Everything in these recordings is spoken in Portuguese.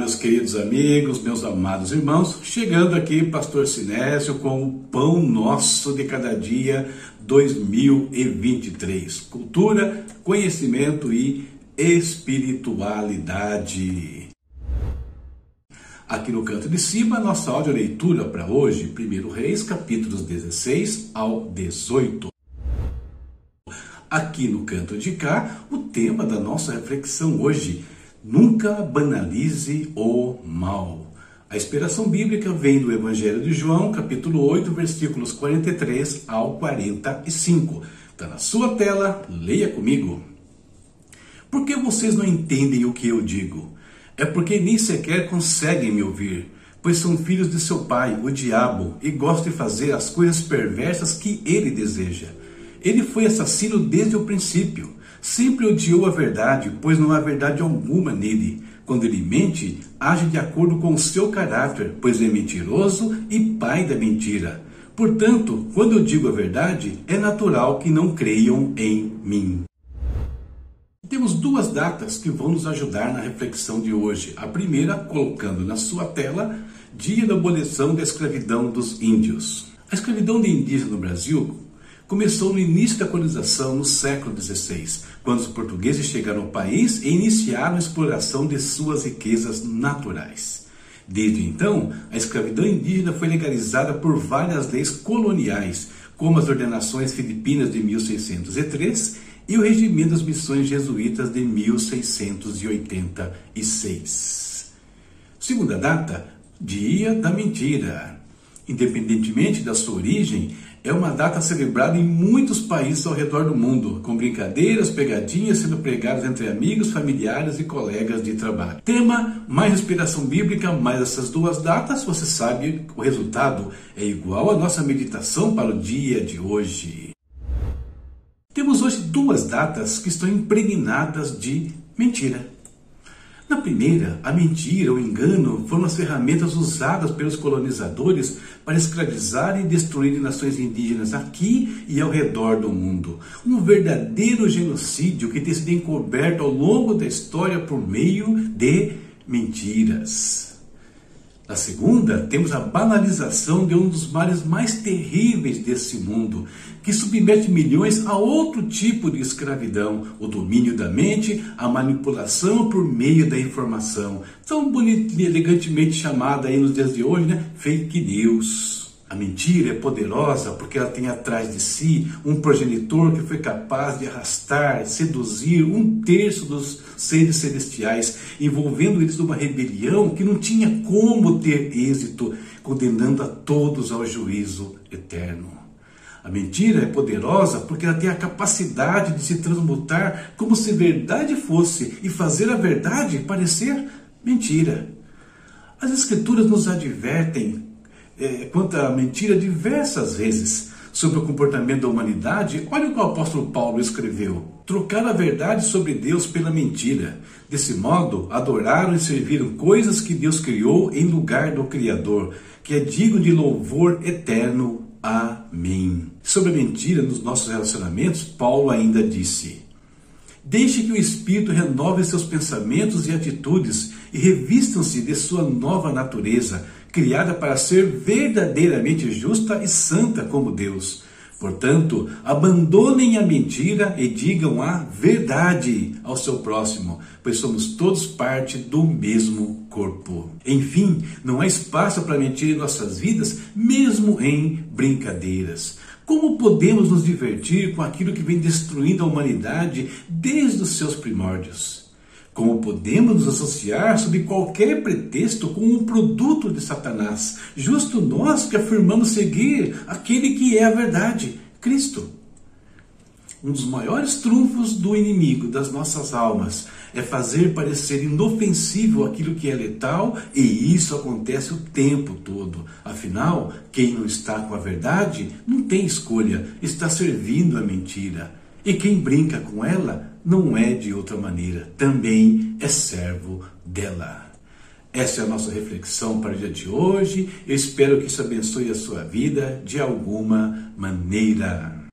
meus queridos amigos, meus amados irmãos, chegando aqui, Pastor Sinésio, com o Pão Nosso de Cada Dia 2023. Cultura, conhecimento e espiritualidade. Aqui no canto de cima, nossa áudio leitura para hoje, 1 Reis, capítulos 16 ao 18. Aqui no canto de cá, o tema da nossa reflexão hoje Nunca banalize o mal. A inspiração bíblica vem do Evangelho de João, capítulo 8, versículos 43 ao 45. Está na sua tela, leia comigo. Por que vocês não entendem o que eu digo? É porque nem sequer conseguem me ouvir, pois são filhos de seu pai, o diabo, e gostam de fazer as coisas perversas que ele deseja. Ele foi assassino desde o princípio Sempre odiou a verdade, pois não há verdade alguma nele. Quando ele mente, age de acordo com o seu caráter, pois é mentiroso e pai da mentira. Portanto, quando eu digo a verdade, é natural que não creiam em mim. Temos duas datas que vão nos ajudar na reflexão de hoje. A primeira, colocando na sua tela, Dia da Abolição da Escravidão dos Índios. A escravidão de indígenas no Brasil começou no início da colonização no século XVI, quando os portugueses chegaram ao país e iniciaram a exploração de suas riquezas naturais. Desde então, a escravidão indígena foi legalizada por várias leis coloniais, como as ordenações filipinas de 1603 e o regimento das missões jesuítas de 1686. Segunda data, Dia da Mentira. Independentemente da sua origem, é uma data celebrada em muitos países ao redor do mundo, com brincadeiras, pegadinhas sendo pregadas entre amigos, familiares e colegas de trabalho. Tema mais inspiração bíblica, mais essas duas datas, você sabe o resultado é igual à nossa meditação para o dia de hoje. Temos hoje duas datas que estão impregnadas de mentira. Na primeira, a mentira, o engano foram as ferramentas usadas pelos colonizadores para escravizar e destruir nações indígenas aqui e ao redor do mundo. Um verdadeiro genocídio que tem sido encoberto ao longo da história por meio de mentiras. Na segunda, temos a banalização de um dos males mais terríveis desse mundo, que submete milhões a outro tipo de escravidão, o domínio da mente, a manipulação por meio da informação, tão bonita e elegantemente chamada aí nos dias de hoje, né? Fake news. A mentira é poderosa porque ela tem atrás de si um progenitor que foi capaz de arrastar, seduzir um terço dos seres celestiais, envolvendo eles numa rebelião que não tinha como ter êxito, condenando a todos ao juízo eterno. A mentira é poderosa porque ela tem a capacidade de se transmutar como se verdade fosse e fazer a verdade parecer mentira. As Escrituras nos advertem é, quanto à mentira diversas vezes sobre o comportamento da humanidade, olha o que o apóstolo Paulo escreveu: trocar a verdade sobre Deus pela mentira. Desse modo, adoraram e serviram coisas que Deus criou em lugar do Criador, que é digno de louvor eterno. Amém. Sobre a mentira nos nossos relacionamentos, Paulo ainda disse: Deixe que o Espírito renove seus pensamentos e atitudes e revistam-se de sua nova natureza criada para ser verdadeiramente justa e santa como Deus. Portanto, abandonem a mentira e digam a verdade ao seu próximo, pois somos todos parte do mesmo corpo. Enfim, não há espaço para mentir em nossas vidas, mesmo em brincadeiras. Como podemos nos divertir com aquilo que vem destruindo a humanidade desde os seus primórdios? Como podemos nos associar sob qualquer pretexto com um produto de Satanás, justo nós que afirmamos seguir aquele que é a verdade, Cristo? Um dos maiores trunfos do inimigo das nossas almas é fazer parecer inofensivo aquilo que é letal, e isso acontece o tempo todo. Afinal, quem não está com a verdade não tem escolha, está servindo a mentira. E quem brinca com ela não é de outra maneira, também é servo dela. Essa é a nossa reflexão para o dia de hoje. Eu espero que isso abençoe a sua vida de alguma maneira.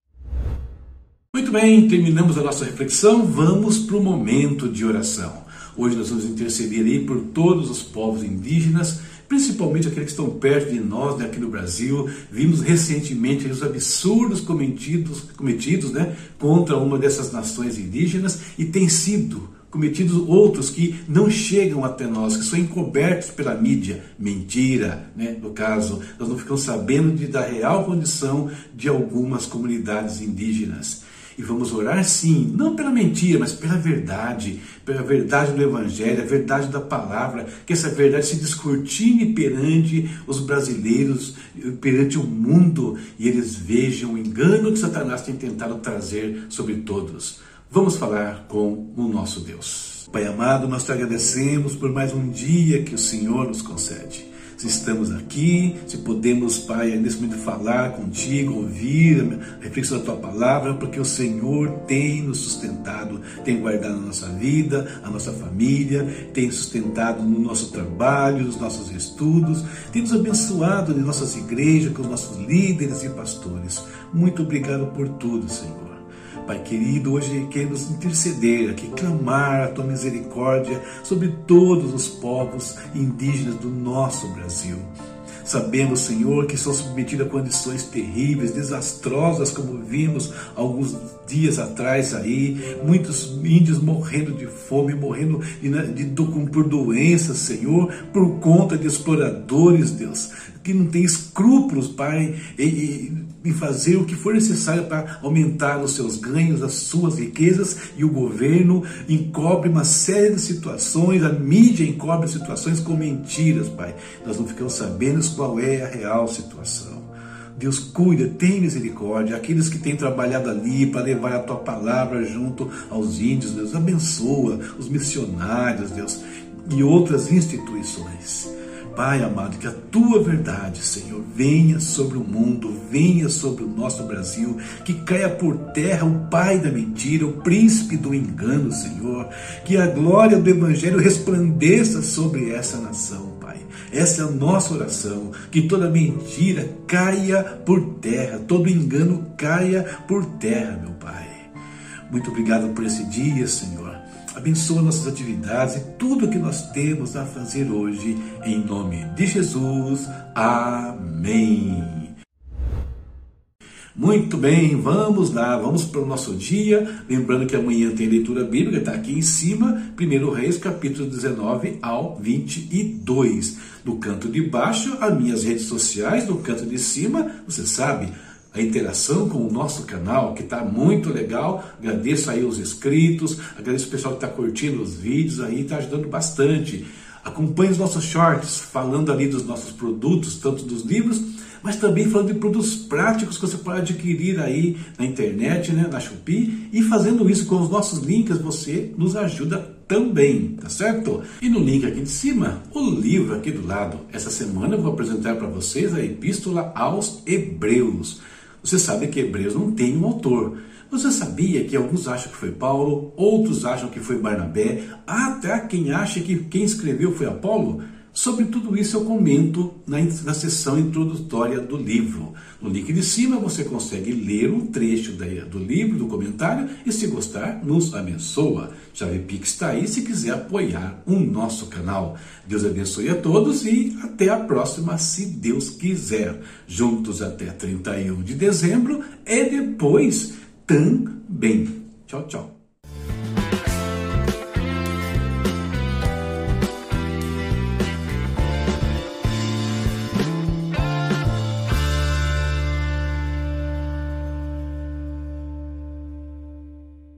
Muito bem, terminamos a nossa reflexão. Vamos para o momento de oração. Hoje nós vamos interceder aí por todos os povos indígenas, principalmente aqueles que estão perto de nós, né, aqui no Brasil. Vimos recentemente os absurdos cometidos, cometidos né, contra uma dessas nações indígenas e tem sido cometidos outros que não chegam até nós, que são encobertos pela mídia. Mentira, né? no caso, nós não ficamos sabendo de, da real condição de algumas comunidades indígenas. E vamos orar sim, não pela mentira, mas pela verdade, pela verdade do Evangelho, a verdade da palavra, que essa verdade se descortine perante os brasileiros, perante o mundo, e eles vejam o engano que Satanás tem tentado trazer sobre todos. Vamos falar com o nosso Deus. Pai amado, nós te agradecemos por mais um dia que o Senhor nos concede. Se estamos aqui, se podemos, Pai, nesse momento falar contigo, ouvir a reflexão da tua palavra, porque o Senhor tem nos sustentado, tem guardado a nossa vida, a nossa família, tem sustentado no nosso trabalho, nos nossos estudos, tem nos abençoado em nossas igrejas, com os nossos líderes e pastores. Muito obrigado por tudo, Senhor. Pai querido, hoje queremos interceder aqui, clamar a tua misericórdia sobre todos os povos indígenas do nosso Brasil. Sabemos, Senhor, que são submetidos a condições terríveis, desastrosas, como vimos alguns dias atrás aí, muitos índios morrendo de fome, morrendo de, de, de, por doenças, Senhor, por conta de exploradores, Deus, que não tem escrúpulos, Pai, em, em fazer o que for necessário para aumentar os seus ganhos, as suas riquezas, e o governo encobre uma série de situações, a mídia encobre situações com mentiras, Pai. Nós não ficamos sabendo qual é a real situação. Deus cuida, tem misericórdia. Aqueles que têm trabalhado ali para levar a tua palavra junto aos índios, Deus abençoa os missionários, Deus, e outras instituições. Pai amado, que a tua verdade, Senhor, venha sobre o mundo, venha sobre o nosso Brasil, que caia por terra o pai da mentira, o príncipe do engano, Senhor, que a glória do Evangelho resplandeça sobre essa nação, Pai. Essa é a nossa oração, que toda mentira caia por terra, todo engano caia por terra, meu Pai. Muito obrigado por esse dia, Senhor. Abençoa nossas atividades e tudo que nós temos a fazer hoje, em nome de Jesus. Amém. Muito bem, vamos lá, vamos para o nosso dia. Lembrando que amanhã tem leitura bíblica, está aqui em cima, 1 Reis, capítulo 19 ao 22. No canto de baixo, as minhas redes sociais, no canto de cima, você sabe, a interação com o nosso canal, que está muito legal. Agradeço aí os inscritos, agradeço o pessoal que está curtindo os vídeos aí, está ajudando bastante. Acompanhe os nossos shorts, falando ali dos nossos produtos, tanto dos livros, mas também falando de produtos práticos que você pode adquirir aí na internet, né, na Shopee, e fazendo isso com os nossos links, você nos ajuda também, tá certo? E no link aqui de cima, o livro aqui do lado. Essa semana eu vou apresentar para vocês a Epístola aos Hebreus. Você sabe que Hebreus não tem um autor. Você sabia que alguns acham que foi Paulo, outros acham que foi Barnabé, até quem acha que quem escreveu foi Apolo? Sobre tudo isso eu comento na, na sessão introdutória do livro. No link de cima você consegue ler um trecho do livro, do comentário, e se gostar, nos abençoa. Chave Pix está aí se quiser apoiar o nosso canal. Deus abençoe a todos e até a próxima, se Deus quiser. Juntos até 31 de dezembro e depois também. Tchau, tchau.